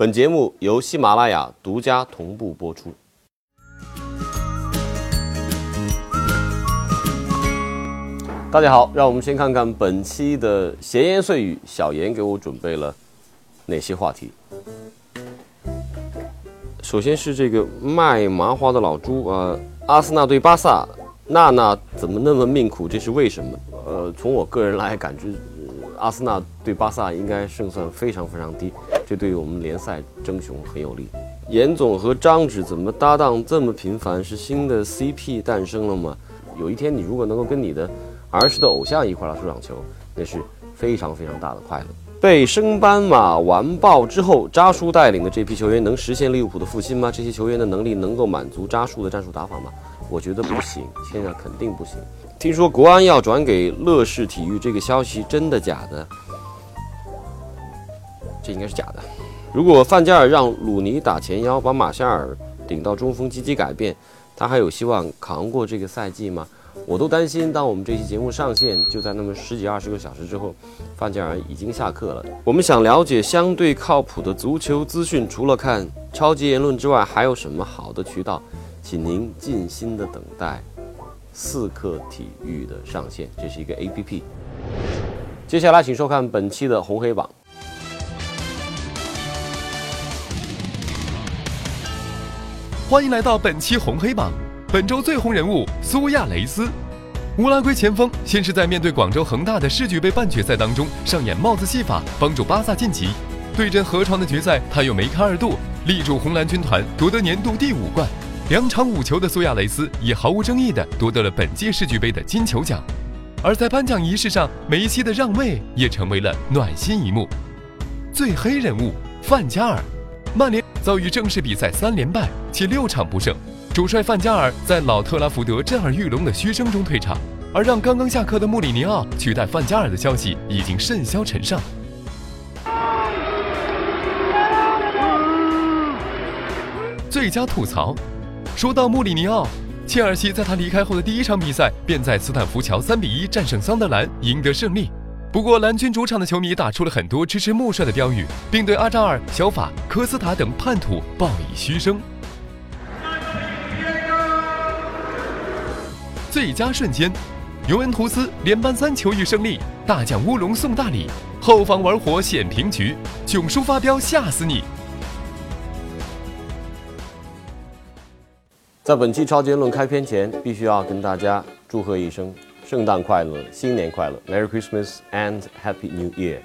本节目由喜马拉雅独家同步播出。大家好，让我们先看看本期的闲言碎语，小严给我准备了哪些话题。首先是这个卖麻花的老朱啊，阿森纳对巴萨，娜娜怎么那么命苦？这是为什么？呃，从我个人来感觉，阿森纳对巴萨应该胜算非常非常低，这对于我们联赛争雄很有利。严总和张指怎么搭档这么频繁？是新的 CP 诞生了吗？有一天你如果能够跟你的儿时的偶像一块来出场球，那是非常非常大的快乐。被升班马完爆之后，扎叔带领的这批球员能实现利物浦的复兴吗？这些球员的能力能够满足扎叔的战术打法吗？我觉得不行，现在肯定不行。听说国安要转给乐视体育，这个消息真的假的？这应该是假的。如果范加尔让鲁尼打前腰，把马夏尔顶到中锋积极改变，他还有希望扛过这个赛季吗？我都担心，当我们这期节目上线，就在那么十几二十个小时之后，范加尔已经下课了。我们想了解相对靠谱的足球资讯，除了看超级言论之外，还有什么好的渠道？请您静心的等待四克体育的上线，这是一个 APP。接下来，请收看本期的红黑榜。欢迎来到本期红黑榜。本周最红人物苏亚雷斯，乌拉圭前锋先是在面对广州恒大的世俱杯半决赛当中上演帽子戏法，帮助巴萨晋级。对阵河床的决赛，他又梅开二度，力助红蓝军团夺得年度第五冠。两场五球的苏亚雷斯也毫无争议地夺得了本届世俱杯的金球奖。而在颁奖仪式上，梅西的让位也成为了暖心一幕。最黑人物范加尔，曼联遭遇正式比赛三连败，且六场不胜。主帅范加尔在老特拉福德震耳欲聋的嘘声中退场，而让刚刚下课的穆里尼奥取代范加尔的消息已经甚嚣尘上。最佳吐槽，说到穆里尼奥，切尔西在他离开后的第一场比赛便在斯坦福桥三比一战胜桑德兰，赢得胜利。不过蓝军主场的球迷打出了很多支持穆帅的标语，并对阿扎尔、小法、科斯塔等叛徒报以嘘声。最佳瞬间，尤文图斯连扳三球遇胜利，大将乌龙送大礼，后防玩火险平局，囧叔发飙吓死你！在本期超级论开篇前，必须要跟大家祝贺一声圣诞快乐，新年快乐，Merry Christmas and Happy New Year。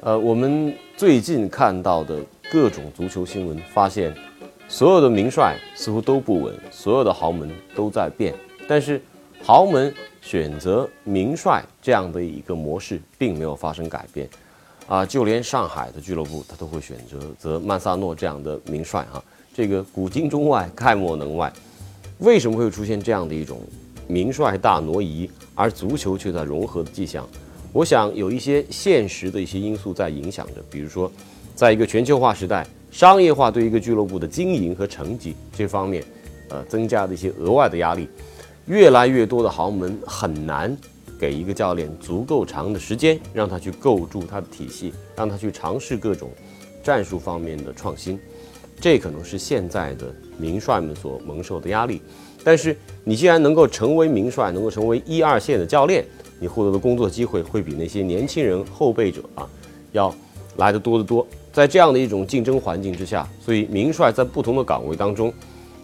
呃，我们最近看到的各种足球新闻，发现所有的名帅似乎都不稳，所有的豪门都在变。但是，豪门选择名帅这样的一个模式并没有发生改变，啊，就连上海的俱乐部他都会选择则曼萨诺这样的名帅哈，这个古今中外概莫能外。为什么会出现这样的一种名帅大挪移，而足球却在融合的迹象？我想有一些现实的一些因素在影响着，比如说，在一个全球化时代，商业化对一个俱乐部的经营和成绩这方面，呃，增加的一些额外的压力。越来越多的豪门很难给一个教练足够长的时间，让他去构筑他的体系，让他去尝试各种战术方面的创新。这可能是现在的名帅们所蒙受的压力。但是，你既然能够成为名帅，能够成为一二线的教练，你获得的工作机会会比那些年轻人后备者啊要来的多得多。在这样的一种竞争环境之下，所以名帅在不同的岗位当中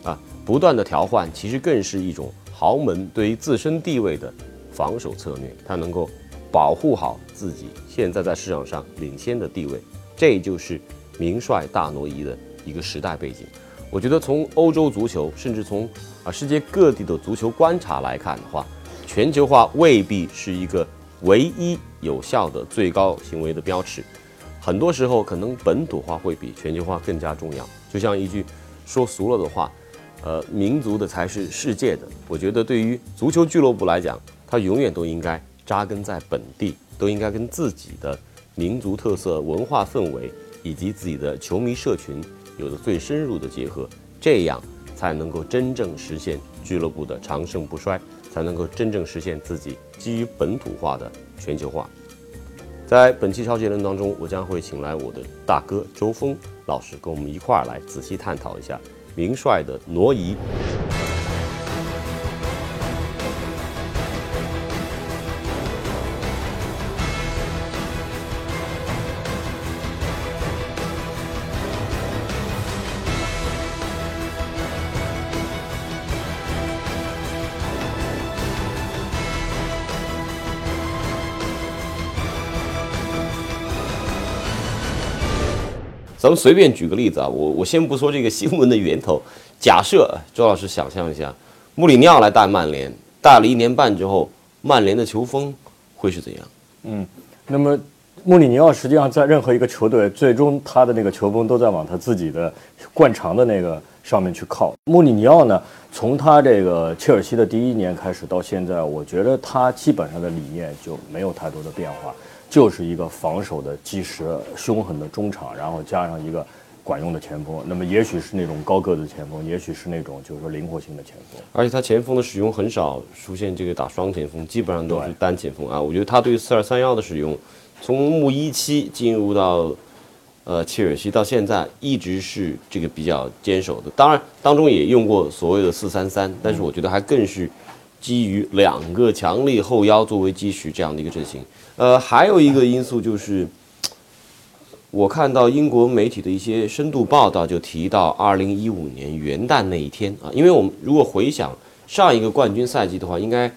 啊不断的调换，其实更是一种。豪门对于自身地位的防守策略，他能够保护好自己现在在市场上领先的地位，这就是名帅大挪移的一个时代背景。我觉得从欧洲足球，甚至从啊世界各地的足球观察来看的话，全球化未必是一个唯一有效的最高行为的标尺，很多时候可能本土化会比全球化更加重要。就像一句说俗了的话。呃，民族的才是世界的。我觉得对于足球俱乐部来讲，它永远都应该扎根在本地，都应该跟自己的民族特色、文化氛围以及自己的球迷社群有着最深入的结合，这样才能够真正实现俱乐部的长盛不衰，才能够真正实现自己基于本土化的全球化。在本期超级论当中，我将会请来我的大哥周峰老师，跟我们一块儿来仔细探讨一下名帅的挪移。咱们随便举个例子啊，我我先不说这个新闻的源头，假设周老师想象一下，穆里尼奥来带曼联，带了一年半之后，曼联的球风会是怎样？嗯，那么穆里尼奥实际上在任何一个球队，最终他的那个球风都在往他自己的惯常的那个上面去靠。穆里尼奥呢，从他这个切尔西的第一年开始到现在，我觉得他基本上的理念就没有太多的变化。就是一个防守的基石、凶狠的中场，然后加上一个管用的前锋。那么也许是那种高个子前锋，也许是那种就是说灵活性的前锋。而且他前锋的使用很少出现这个打双前锋，基本上都是单前锋啊。我觉得他对四二三幺的使用，从穆一期进入到呃切尔西到现在，一直是这个比较坚守的。当然当中也用过所谓的四三三，但是我觉得还更是基于两个强力后腰作为基石这样的一个阵型。呃，还有一个因素就是，我看到英国媒体的一些深度报道，就提到二零一五年元旦那一天啊，因为我们如果回想上一个冠军赛季的话，应该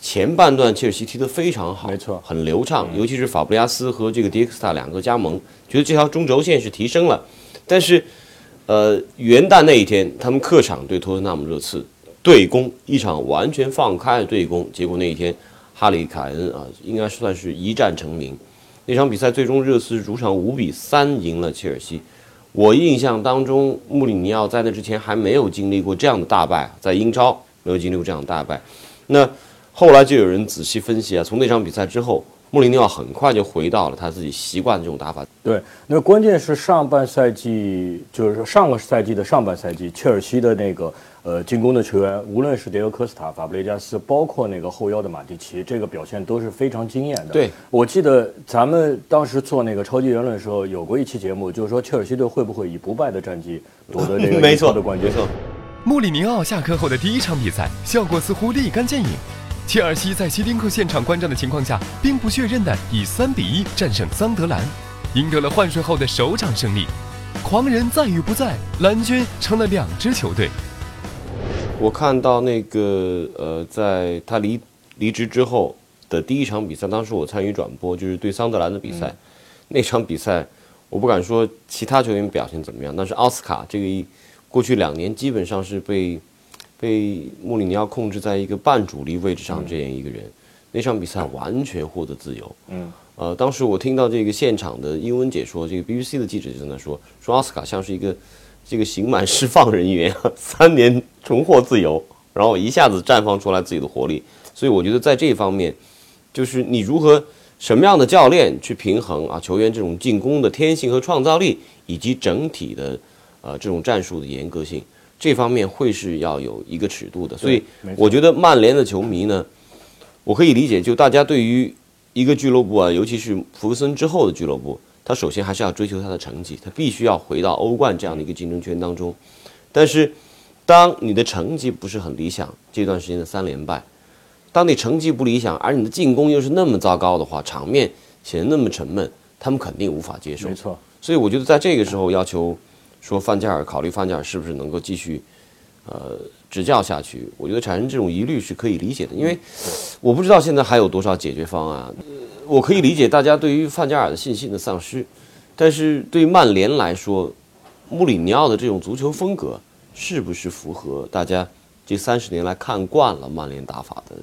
前半段切尔西踢得非常好，没错，很流畅，尤其是法布利亚斯和这个迪克斯塔两个加盟，觉得这条中轴线是提升了。但是，呃，元旦那一天，他们客场对托特纳姆热刺对攻一场完全放开的对攻，结果那一天。哈里凯恩啊，应该算是一战成名。那场比赛最终热刺主场五比三赢了切尔西。我印象当中，穆里尼奥在那之前还没有经历过这样的大败，在英超没有经历过这样的大败。那后来就有人仔细分析啊，从那场比赛之后，穆里尼奥很快就回到了他自己习惯的这种打法。对，那关键是上半赛季，就是上个赛季的上半赛季，切尔西的那个。呃，进攻的球员，无论是迭戈科斯塔、法布雷加斯，包括那个后腰的马蒂奇，这个表现都是非常惊艳的。对，我记得咱们当时做那个超级言论的时候，有过一期节目，就是说切尔西队会不会以不败的战绩夺得这个英超的 冠军？没错。穆里尼奥下课后的第一场比赛，效果似乎立竿见影。切尔西在希丁克现场观战的情况下，兵不血刃的以三比一战胜桑德兰，赢得了换帅后的首场胜利。狂人在与不在，蓝军成了两支球队。我看到那个呃，在他离离职之后的第一场比赛，当时我参与转播，就是对桑德兰的比赛。那场比赛，我不敢说其他球员表现怎么样，但是奥斯卡这个一过去两年基本上是被被穆里尼奥控制在一个半主力位置上这样一个人。那场比赛完全获得自由。嗯。呃，当时我听到这个现场的英文解说，这个 BBC 的记者就在那说，说奥斯卡像是一个。这个刑满释放人员 三年重获自由，然后一下子绽放出来自己的活力，所以我觉得在这方面，就是你如何什么样的教练去平衡啊球员这种进攻的天性和创造力，以及整体的呃这种战术的严格性，这方面会是要有一个尺度的。所以我觉得曼联的球迷呢，我可以理解，就大家对于一个俱乐部啊，尤其是福格森之后的俱乐部。他首先还是要追求他的成绩，他必须要回到欧冠这样的一个竞争圈当中。但是，当你的成绩不是很理想，这段时间的三连败，当你成绩不理想，而你的进攻又是那么糟糕的话，场面显得那么沉闷，他们肯定无法接受。没错。所以我觉得在这个时候要求说范加尔考虑范加尔是不是能够继续呃执教下去，我觉得产生这种疑虑是可以理解的，因为我不知道现在还有多少解决方案。我可以理解大家对于范加尔的信心的丧失，但是对于曼联来说，穆里尼奥的这种足球风格是不是符合大家这三十年来看惯了曼联打法的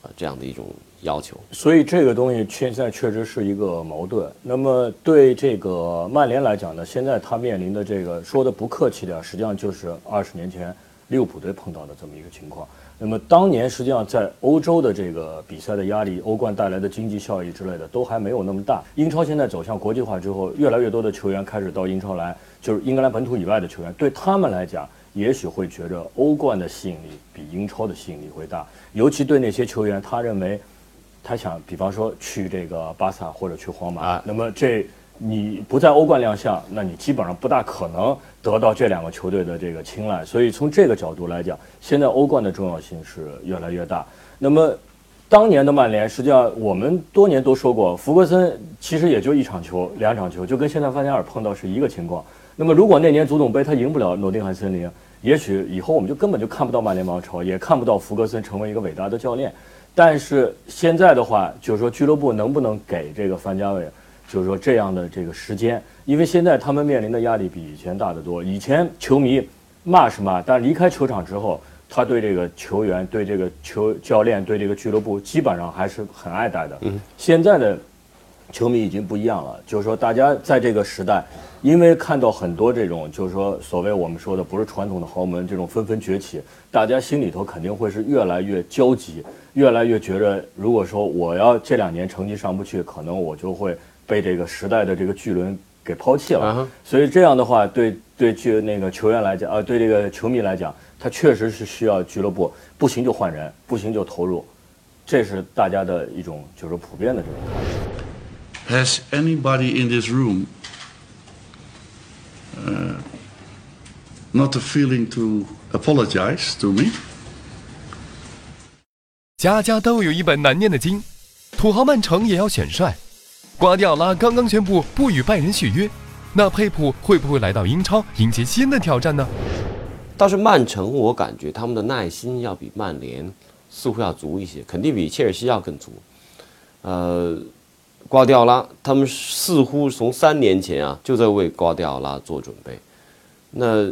啊这样的一种要求？所以这个东西现在确实是一个矛盾。那么对这个曼联来讲呢，现在他面临的这个说的不客气点，实际上就是二十年前利物浦队碰到的这么一个情况。那么当年实际上在欧洲的这个比赛的压力、欧冠带来的经济效益之类的都还没有那么大。英超现在走向国际化之后，越来越多的球员开始到英超来，就是英格兰本土以外的球员，对他们来讲，也许会觉着欧冠的吸引力比英超的吸引力会大。尤其对那些球员，他认为他想，比方说去这个巴萨或者去皇马，啊那么这你不在欧冠亮相，那你基本上不大可能得到这两个球队的这个青睐。所以从这个角度来讲，现在欧冠的重要性是越来越大。那么当年的曼联，实际上我们多年都说过，福格森其实也就一场球、两场球，就跟现在范加尔碰到是一个情况。那么如果那年足总杯他赢不了诺丁汉森林，也许以后我们就根本就看不到曼联王朝，也看不到福格森成为一个伟大的教练。但是现在的话，就是说俱乐部能不能给这个范家伟，就是说这样的这个时间，因为现在他们面临的压力比以前大得多。以前球迷骂是骂，但离开球场之后，他对这个球员、对这个球教练、对这个俱乐部，基本上还是很爱戴的。现在的球迷已经不一样了，就是说大家在这个时代，因为看到很多这种就是说所谓我们说的不是传统的豪门这种纷纷崛起，大家心里头肯定会是越来越焦急，越来越觉得，如果说我要这两年成绩上不去，可能我就会被这个时代的这个巨轮给抛弃了。啊所以这样的话，对对俱那个球员来讲，啊，对这个球迷来讲，他确实是需要俱乐部不行就换人，不行就投入，这是大家的一种就是普遍的这种看法。Has anybody in this room uh, not a feeling to apologize to me? 家家都有一本难念的经，土豪曼城也要选帅。瓜迪奥拉刚刚宣布不与拜仁续约，那佩普会不会来到英超迎接新的挑战呢？倒是曼城，我感觉他们的耐心要比曼联似乎要足一些，肯定比切尔西要更足。呃，瓜迪奥拉他们似乎从三年前啊就在为瓜迪奥拉做准备。那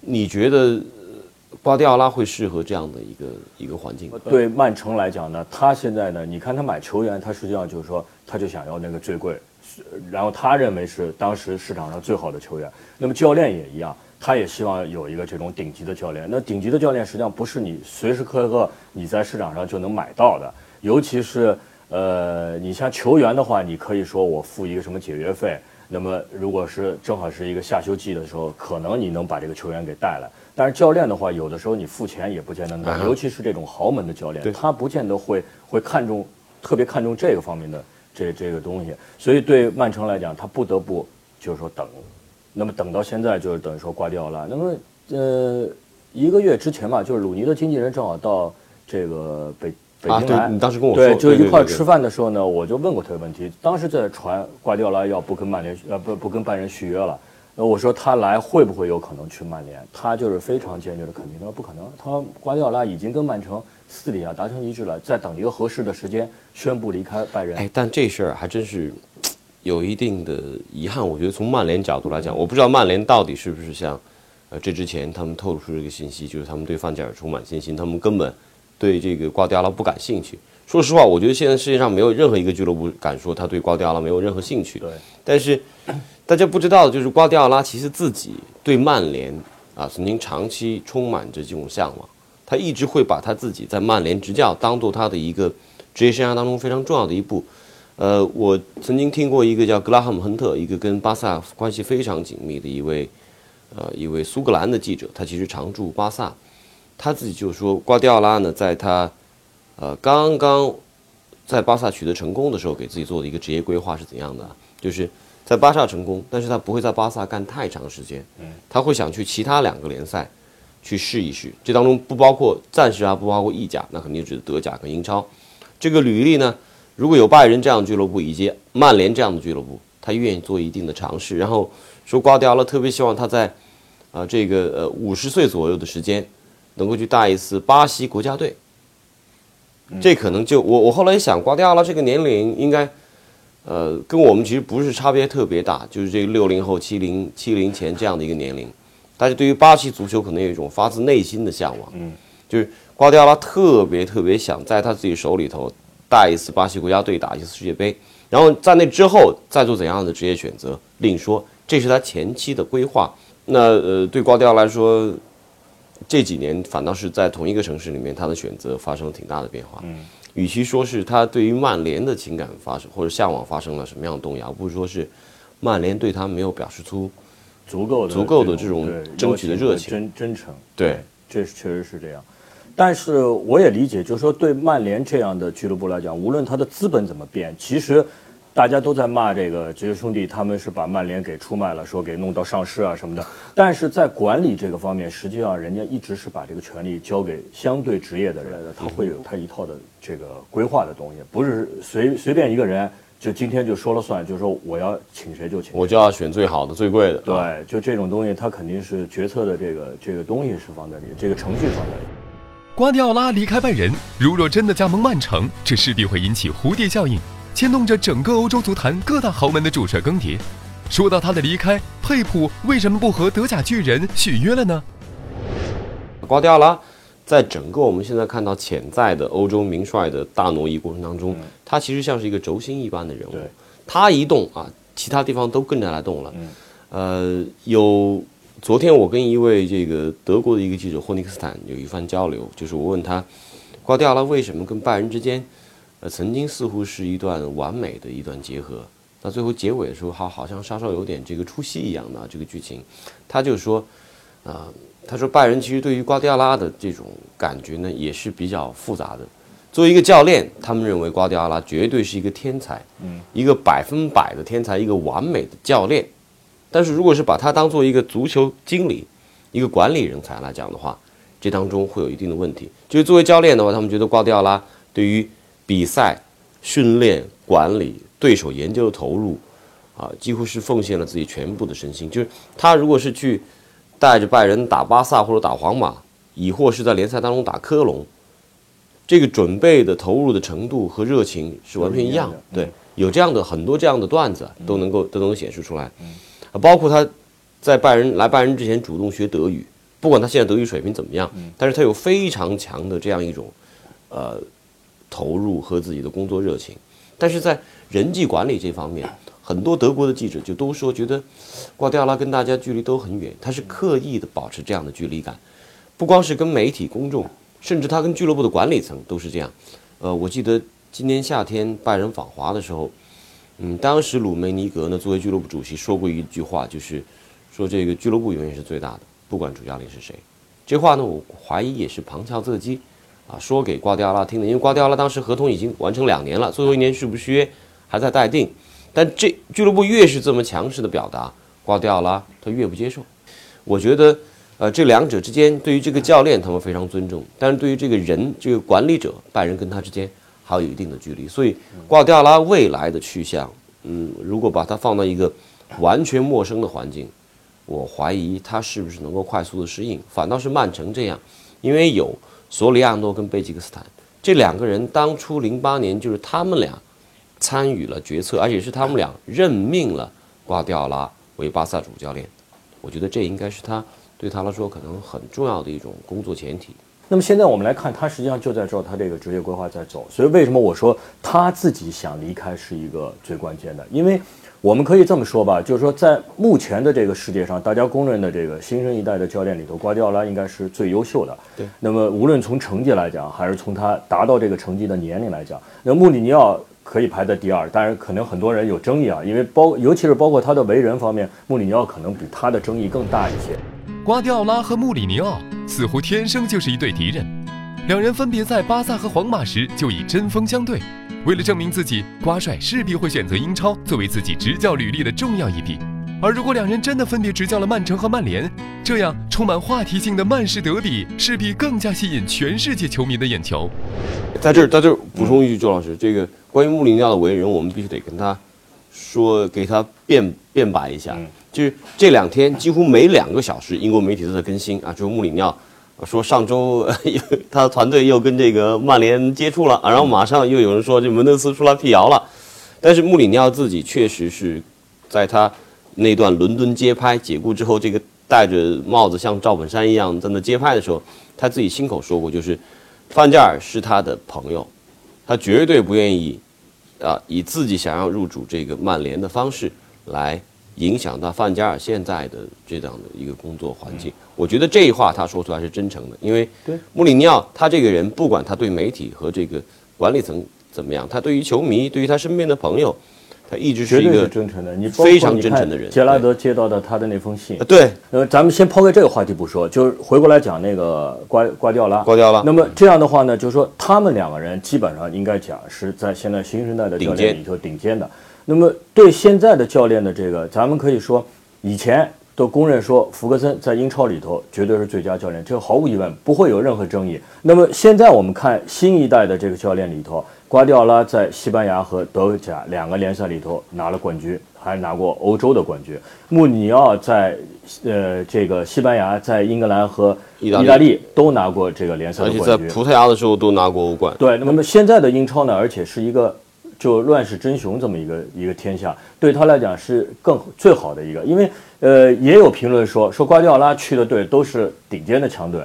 你觉得瓜迪奥拉会适合这样的一个一个环境？对曼城来讲呢，他现在呢，你看他买球员，他实际上就是说，他就想要那个最贵，然后他认为是当时市场上最好的球员。那么教练也一样，他也希望有一个这种顶级的教练。那顶级的教练实际上不是你随时刻刻你在市场上就能买到的，尤其是呃，你像球员的话，你可以说我付一个什么解约费。那么，如果是正好是一个下休季的时候，可能你能把这个球员给带来。但是教练的话，有的时候你付钱也不见得能尤其是这种豪门的教练，他不见得会会看重，特别看重这个方面的这这个东西。所以对曼城来讲，他不得不就是说等，那么等到现在就是等于说瓜迪奥拉。那么呃，一个月之前吧，就是鲁尼的经纪人正好到这个北北啊京来，对你当时跟我说对，就一块儿吃饭的时候呢，我就问过他的问题。当时在传瓜迪奥拉要不跟曼联呃不不跟拜仁续约了，呃我说他来会不会有可能去曼联？他就是非常坚决的肯定，他说不可能。他瓜迪奥拉已经跟曼城私底下达成一致了，在等一个合适的时间宣布离开拜仁。哎，但这事儿还真是有一定的遗憾。我觉得从曼联角度来讲，我不知道曼联到底是不是像，呃，这之前他们透露出这个信息，就是他们对范加尔充满信心，他们根本对这个瓜迪奥拉不感兴趣。说实话，我觉得现在世界上没有任何一个俱乐部敢说他对瓜迪奥拉没有任何兴趣。对，但是 大家不知道，就是瓜迪奥拉其实自己对曼联啊曾经长期充满着这种向往，他一直会把他自己在曼联执教当做他的一个职业生涯当中非常重要的一步。呃，我曾经听过一个叫格拉汉姆·亨特，一个跟巴萨关系非常紧密的一位呃一位苏格兰的记者，他其实常驻巴萨，他自己就说瓜迪奥拉呢，在他呃刚刚在巴萨取得成功的时候，给自己做的一个职业规划是怎样的啊？就是在巴萨成功，但是他不会在巴萨干太长时间，他会想去其他两个联赛去试一试，这当中不包括暂时啊，不包括意甲，那肯定指德甲跟英超。这个履历呢，如果有拜仁这样的俱乐部以及曼联这样的俱乐部，他愿意做一定的尝试。然后说瓜迪奥拉特别希望他在啊、这个呃五十岁左右的时间，能够去带一次巴西国家队。这可能就我我后来一想，瓜迪奥拉这个年龄应该，呃，跟我们其实不是差别特别大，就是这个六零后、七零七零前这样的一个年龄，大家对于巴西足球可能有一种发自内心的向往，嗯，就是瓜迪奥拉特别特别想在他自己手里头带一次巴西国家队打一次世界杯，然后在那之后再做怎样的职业选择另说，这是他前期的规划。那呃，对瓜迪奥拉来说，这几年反倒是在同一个城市里面，他的选择发生了挺大的变化。嗯，与其说是他对于曼联的情感发生或者向往发生了什么样的动摇，不如说是曼联对他没有表示出足够的足够的这种争取的热情真真诚。对，这是确实是这样。但是我也理解，就是说对曼联这样的俱乐部来讲，无论他的资本怎么变，其实大家都在骂这个职业兄弟，他们是把曼联给出卖了，说给弄到上市啊什么的。但是在管理这个方面，实际上人家一直是把这个权利交给相对职业的人，他会有他一套的这个规划的东西，不是随随便一个人就今天就说了算，就是说我要请谁就请谁。我就要选最好的、最贵的。啊对，就这种东西，他肯定是决策的这个这个东西是放在里，这个程序放在里。瓜迪奥拉离开拜仁，如若真的加盟曼城，这势必会引起蝴蝶效应，牵动着整个欧洲足坛各大豪门的主帅更迭。说到他的离开，佩普为什么不和德甲巨人续约了呢？瓜迪奥拉在整个我们现在看到潜在的欧洲名帅的大挪移过程当中，他其实像是一个轴心一般的人物。他一动啊，其他地方都跟着来动了。呃，有昨天我跟一位这个德国的一个记者霍尼克斯坦有一番交流，就是我问他，瓜迪奥拉为什么跟拜仁之间，呃，曾经似乎是一段完美的一段结合，那最后结尾的时候，好好像稍稍有点这个出戏一样的啊这个剧情，他就说，啊、他说拜仁其实对于瓜迪奥拉的这种感觉呢，也是比较复杂的。作为一个教练，他们认为瓜迪奥拉绝对是一个天才，嗯，一个百分百的天才，一个完美的教练。但是如果是把他当做一个足球经理、一个管理人才来讲的话，这当中会有一定的问题。就是作为教练的话，他们觉得瓜迪奥拉对于比赛、训练、管理、对手研究的投入，啊，几乎是奉献了自己全部的身心。就是他如果是去带着拜仁打巴萨或者打皇马，亦或是在联赛当中打科隆，这个准备的投入的程度和热情是完全一样。对，有这样的很多这样的段子都能够都能够显示出来，啊，包括他在拜仁来拜仁之前主动学德语，不管他现在德语水平怎么样，但是他有非常强的这样一种呃投入和自己的工作热情，但是在人际管理这方面，很多德国的记者就都说觉得瓜迪奥拉跟大家距离都很远，他是刻意的保持这样的距离感，不光是跟媒体公众，甚至他跟俱乐部的管理层都是这样。呃，我记得今年夏天拜仁访华的时候，嗯，当时鲁梅尼格呢作为俱乐部主席说过一句话，就是说这个俱乐部永远是最大的，不管主教练是谁。这话呢，我怀疑也是旁敲侧击啊，说给瓜迪奥拉听的，因为瓜迪奥拉当时合同已经完成两年了，最后一年续不续约还在待定。但这俱乐部越是这么强势的表达，瓜迪奥拉他越不接受。我觉得，呃，这两者之间对于这个教练他们非常尊重，但是对于这个人这个管理者拜仁跟他之间还有一定的距离。所以瓜迪奥拉未来的去向，嗯，如果把他放到一个完全陌生的环境，我怀疑他是不是能够快速的适应。反倒是曼城这样，因为有索里亚诺跟贝吉克斯坦这两个人，当初零八年就是他们俩参与了决策，而且是他们俩任命了瓜迪奥拉为巴萨主教练。我觉得这应该是他对他来说可能很重要的一种工作前提。那么现在我们来看，他实际上就在照他这个职业规划在走。所以为什么我说他自己想离开是一个最关键的？因为我们可以这么说吧，就是说在目前的这个世界上，大家公认的这个新生一代的教练里头，瓜迪奥拉应该是最优秀的。对。那么无论从成绩来讲，还是从他达到这个成绩的年龄来讲，那穆里尼奥可以排在第二。当然，可能很多人有争议啊，因为包尤其是包括他的为人方面，穆里尼奥可能比他的争议更大一些。瓜迪奥拉和穆里尼奥似乎天生就是一对敌人，两人分别在巴萨和皇马时就已针锋相对。为了证明自己，瓜帅势必会选择英超作为自己执教履历的重要一笔。而如果两人真的分别执教了曼城和曼联，这样充满话题性的曼市德比势必更加吸引全世界球迷的眼球。在这儿，在这儿补充一句，周老师，这个关于穆里尼奥的为人，我们必须得跟他说，给他辩辩白一下。就是这两天几乎每两个小时，英国媒体都在更新啊，就是穆里尼奥说上周 他的团队又跟这个曼联接触了，啊然后马上又有人说这门德斯出来辟谣了。但是穆里尼奥自己确实是在他那段伦敦街拍解雇之后，这个戴着帽子像赵本山一样在那街拍的时候，他自己亲口说过，就是范加尔是他的朋友，他绝对不愿意啊以自己想要入主这个曼联的方式来影响到范加尔现在的这样的一个工作环境。我觉得这一话他说出来是真诚的，因为穆里尼奥他这个人，不管他对媒体和这个管理层怎么样，他对于球迷，对于他身边的朋友，他一直是是一个真诚的。你非常真诚的人杰拉德接到的他的那封信呃，对呃，咱们先抛开这个话题不说，就是回过来讲那个瓜瓜迪奥拉。瓜迪奥拉那么这样的话呢，就是说他们两个人基本上应该讲是在现在新生代的教练里头顶尖的。那么对现在的教练的这个，咱们可以说以前都公认说福格森在英超里头绝对是最佳教练，这个毫无疑问不会有任何争议。那么现在我们看新一代的这个教练里头，瓜迪奥拉在西班牙和德甲两个联赛里头拿了冠军，还拿过欧洲的冠军。穆里尼奥在呃这个西班牙、在英格兰和意意大利大利都拿过这个联赛而且在。葡萄牙的时候都拿过欧冠。对，那么现在的英超呢，而且是一个就乱世真雄这么一个一个天下，对他来讲是更最好的一个，因为呃也有评论说说瓜迪奥拉去的队都是顶尖的强队。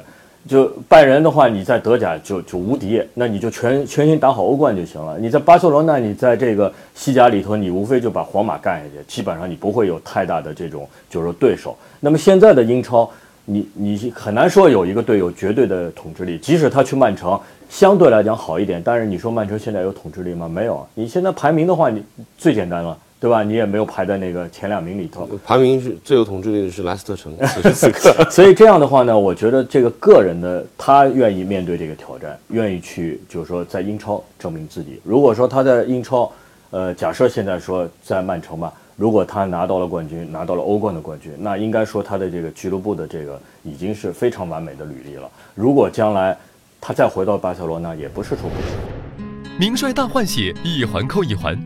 就拜仁的话，你在德甲就就无敌，那你就全全心打好欧冠就行了。你在巴塞罗那，你在这个西甲里头，你无非就把皇马干下去，基本上你不会有太大的这种就是对手。那么现在的英超，你你很难说有一个队有绝对的统治力，即使他去曼城，相对来讲好一点，但是你说曼城现在有统治力吗？没有。你现在排名的话，你最简单了，对吧？你也没有排在那个前两名里头。排名是最有统治力的是莱斯特城，此时此刻。所以这样的话呢，我觉得这个个人的他愿意面对这个挑战，愿意去就是说在英超证明自己。如果说他在英超，呃，假设现在说在曼城吧，如果他拿到了冠军，拿到了欧冠的冠军，那应该说他的这个俱乐部的这个已经是非常完美的履历了。如果将来他再回到巴塞罗那，也不是说不行。名帅大换血，一环扣一环。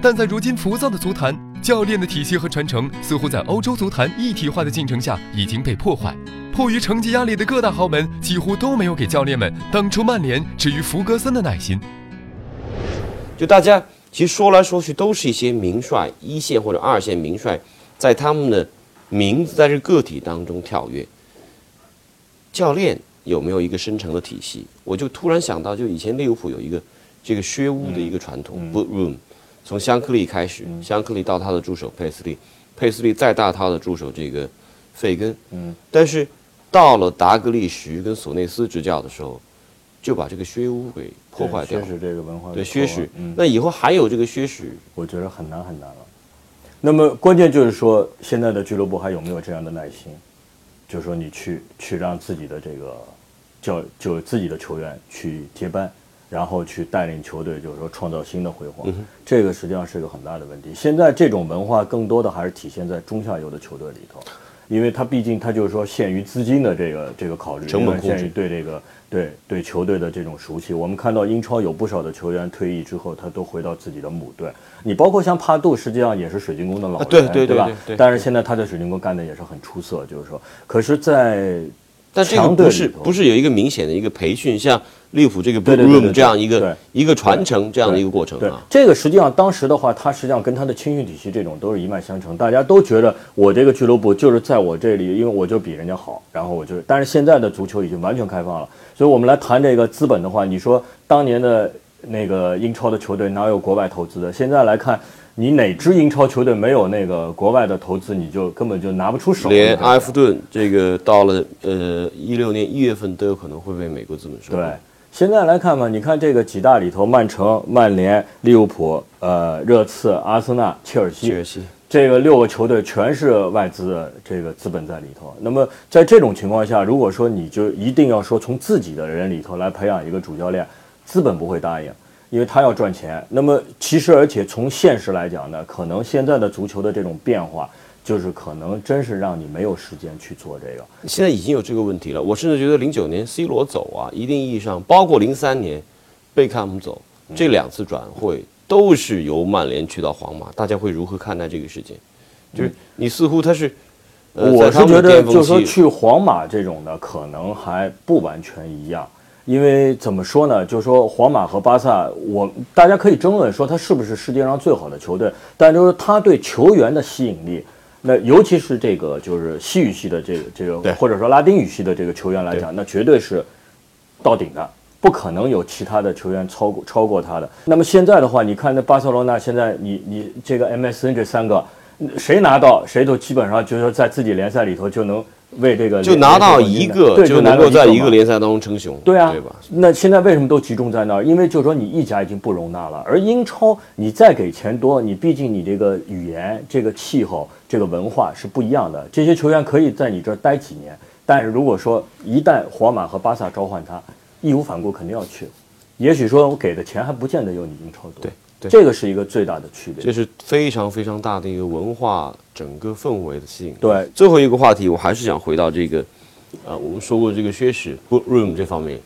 但在如今浮躁的足坛，教练的体系和传承似乎在欧洲足坛一体化的进程下已经被破坏。迫于成绩压力的各大豪门几乎都没有给教练们当初曼联至于弗格森的耐心。就大家其实说来说去都是一些名帅，一线或者二线名帅，在他们的名字在这个体当中跳跃。教练有没有一个深层的体系？我就突然想到，就以前利物浦有一个这个靴屋的一个传统、boot room，从香克利开始，香克利到他的助手佩斯利，佩斯利再到他的助手这个费根，嗯，但是到了达格利什跟索内斯执教的时候，就把这个靴屋给破坏掉对，薛。史这个文化对，的破坏薛史，嗯，那以后还有这个薛史，我觉得很难很难了。那么关键就是说，现在的俱乐部还有没有这样的耐心？就是说，你去去让自己的这个教就自己的球员去接班，然后去带领球队，就是说创造新的辉煌。这个实际上是一个很大的问题。现在这种文化更多的还是体现在中下游的球队里头，因为它毕竟它就是说限于资金的这个这个考虑，成本控制对这个对对球队的这种熟悉。我们看到英超有不少的球员退役之后，他都回到自己的母队。你包括像帕杜，实际上也是水晶宫的老对对对吧但是现在他在水晶宫干的也是很出色，就是说，可是，在但这个不是不是有一个明显的一个培训，像利物浦这个 Room 这样一对个一个传承这样的一个过程对啊，。这个实际上当时的话，他实际上跟他的青训体系这种都是一脉相承，大家都觉得我这个俱乐部就是在我这里，因为我就比人家好，然后我就，但是现在的足球已经完全开放了，所以我们来谈这个资本的话，你说当年的那个英超的球队哪有国外投资的？现在来看。你哪支英超球队没有那个国外的投资，你就根本就拿不出手。连埃弗顿这个到了呃一六年一月份都有可能会被美国资本收购。对，现在来看嘛，你看这个几大里头，曼城、曼联、利物浦、呃热刺、阿森纳、切尔西，切尔西这个六个球队全是外资的这个资本在里头。那么在这种情况下，如果说你就一定要说从自己的人里头来培养一个主教练，资本不会答应。因为他要赚钱，那么其实而且从现实来讲呢，可能现在的足球的这种变化，就是可能真是让你没有时间去做这个。现在已经有这个问题了。我甚至觉得零九年 C 罗走啊，一定意义上，包括零三年贝克汉姆走，这两次转会都是由曼联去到皇马，大家会如何看待这个事情？就是你似乎他是，呃，我是觉得，就是说去皇马这种的，可能还不完全一样。因为怎么说呢？就是说皇马和巴萨，我大家可以争论说他是不是世界上最好的球队，但就是他对球员的吸引力，那尤其是这个就是西语系的这个这个，或者说拉丁语系的这个球员来讲，那绝对是到顶的，不可能有其他的球员超过超过他的。那么现在的话，你看那巴塞罗那现在你你这个 MSN 这三个，谁拿到谁都基本上就是说在自己联赛里头就能为这个就拿到一个对就能够在一个。联赛当中称雄，对啊，对吧？那现在为什么都集中在那儿？因为就是说你意甲已经不容纳了，而英超你再给钱多，你毕竟你这个语言、这个气候、这个文化是不一样的。这些球员可以在你这儿待几年，但是如果说一旦皇马和巴萨召唤他，义无反顾肯定要去。也许说我给的钱还不见得有你英超多，对对这个是一个最大的区别。这是非常非常大的一个文化整个氛围的吸引。对最后一个话题，我还是想回到这个，呃，我们说过这个靴史 book room 这方面，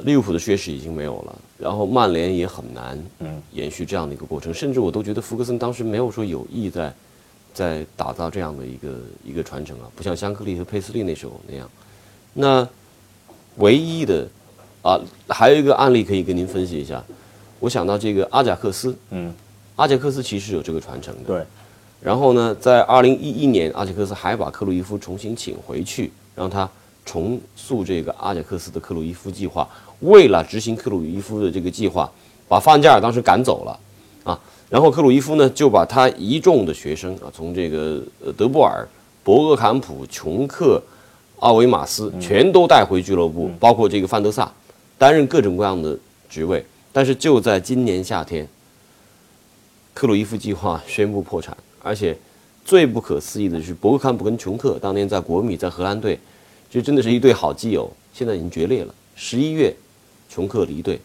利物浦的靴史已经没有了，然后曼联也很难嗯延续这样的一个过程，甚至我都觉得福格森当时没有说有意在在打造这样的一个一个传承啊，不像香克利和佩斯利那时候那样。那唯一的啊，还有一个案例可以跟您分析一下，我想到这个阿贾克斯，嗯，阿贾克斯其实有这个传承的，对，然后呢，在二零一一年，阿贾克斯还把克鲁伊夫重新请回去，让他重塑这个阿贾克斯的克鲁伊夫计划。为了执行克鲁伊夫的这个计划，把范加尔当时赶走了啊。然后克鲁伊夫呢，就把他一众的学生啊，从这个呃德布尔、博格坎普、琼克、奥维马斯全都带回俱乐部，包括这个范德萨，担任各种各样的职位。但是就在今年夏天，克鲁伊夫计划宣布破产，而且最不可思议的是，博格坎普跟琼克当年在国米、在荷兰队，这真的是一对好基友，现在已经决裂了。十一月，琼克离队，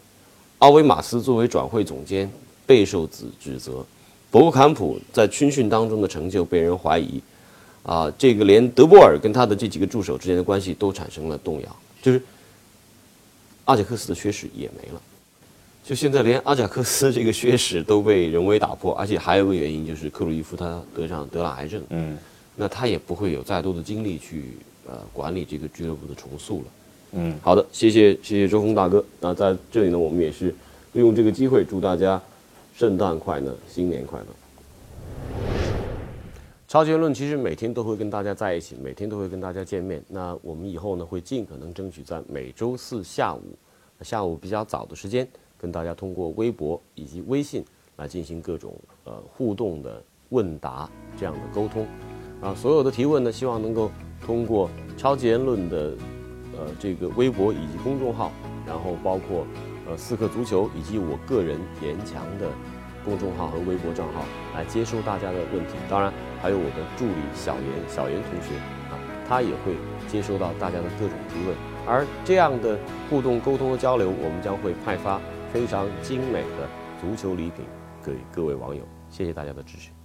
奥维马斯作为转会总监备受指指责，博格坎普在军训当中的成就被人怀疑，啊，这个连德波尔跟他的这几个助手之间的关系都产生了动摇，就是阿贾克斯的缺失也没了。就现在连阿贾克斯这个血史都被人为打破，而且还有个原因就是克鲁伊夫他得上得了癌症，嗯那他也不会有再多的精力去呃管理这个俱乐部的重塑了。嗯，好的，谢谢谢谢周峰大哥。那在这里呢，我们也是利用这个机会祝大家圣诞快乐，新年快乐。超结论其实每天都会跟大家在一起，每天都会跟大家见面。那我们以后呢，会尽可能争取在每周四下午，下午比较早的时间，跟大家通过微博以及微信来进行各种呃互动的问答这样的沟通。啊，所有的提问呢，希望能够通过超级言论的呃这个微博以及公众号，然后包括呃四克足球以及我个人严强的公众号和微博账号来接收大家的问题。当然，还有我的助理小严小严同学啊，他也会接收到大家的各种提问。而这样的互动、沟通和交流，我们将会派发非常精美的足球礼品给各位网友。谢谢大家的支持。